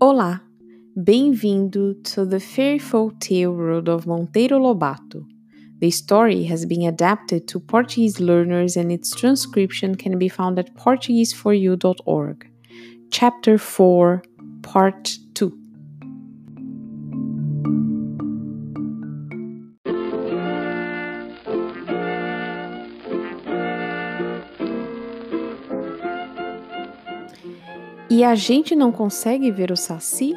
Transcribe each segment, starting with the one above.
Olá, bem-vindo to the Fairyful Tale World of Monteiro Lobato. The story has been adapted to Portuguese learners and its transcription can be found at portugueseforyou.org. Chapter 4, Part E a gente não consegue ver o saci?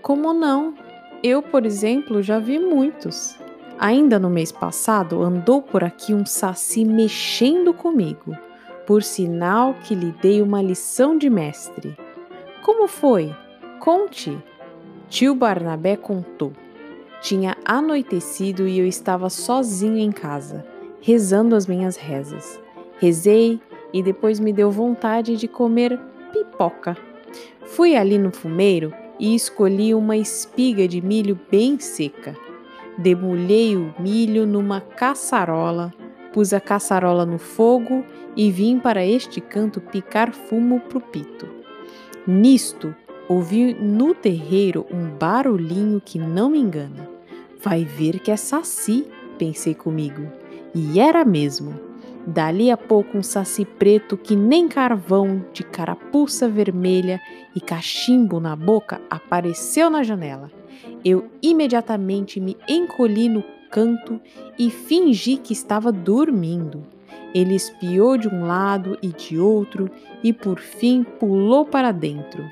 Como não? Eu, por exemplo, já vi muitos. Ainda no mês passado andou por aqui um saci mexendo comigo, por sinal que lhe dei uma lição de mestre. Como foi? Conte. Tio Barnabé contou. Tinha anoitecido e eu estava sozinho em casa, rezando as minhas rezas. Rezei e depois me deu vontade de comer pipoca. Fui ali no fumeiro e escolhi uma espiga de milho bem seca. Demolhei o milho numa caçarola, pus a caçarola no fogo e vim para este canto picar fumo pro pito. Nisto, ouvi no terreiro um barulhinho que não me engana. Vai ver que é saci, pensei comigo. E era mesmo. Dali a pouco um saci preto que nem carvão, de carapuça vermelha e cachimbo na boca apareceu na janela. Eu imediatamente me encolhi no canto e fingi que estava dormindo. Ele espiou de um lado e de outro e por fim pulou para dentro.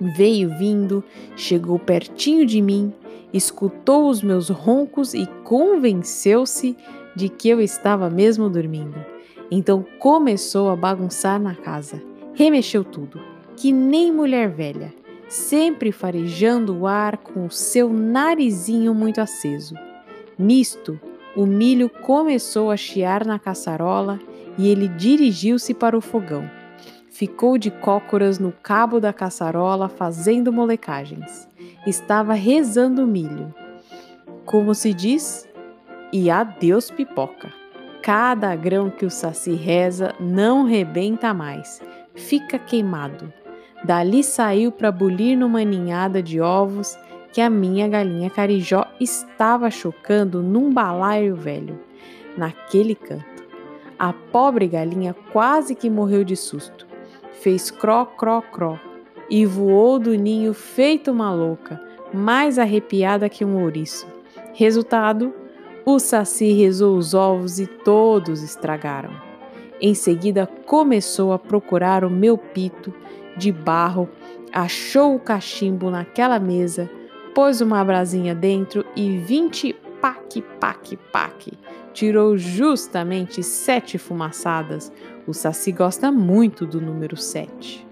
Veio vindo, chegou pertinho de mim, escutou os meus roncos e convenceu-se de que eu estava mesmo dormindo. Então começou a bagunçar na casa, remexeu tudo, que nem mulher velha sempre farejando o ar com o seu narizinho muito aceso. Nisto, o milho começou a chiar na caçarola e ele dirigiu-se para o fogão. Ficou de cócoras no cabo da caçarola fazendo molecagens. Estava rezando o milho. Como se diz? E adeus pipoca. Cada grão que o saci reza não rebenta mais, fica queimado. Dali saiu para bulir numa ninhada de ovos que a minha galinha carijó estava chocando num balaio velho, naquele canto. A pobre galinha quase que morreu de susto. Fez cró, cró, cró e voou do ninho feito uma louca, mais arrepiada que um ouriço. Resultado: o saci rezou os ovos e todos estragaram. Em seguida, começou a procurar o meu pito de barro, achou o cachimbo naquela mesa, pôs uma brasinha dentro e vinte pac, pac, pac. Tirou justamente sete fumaçadas. O Saci gosta muito do número sete.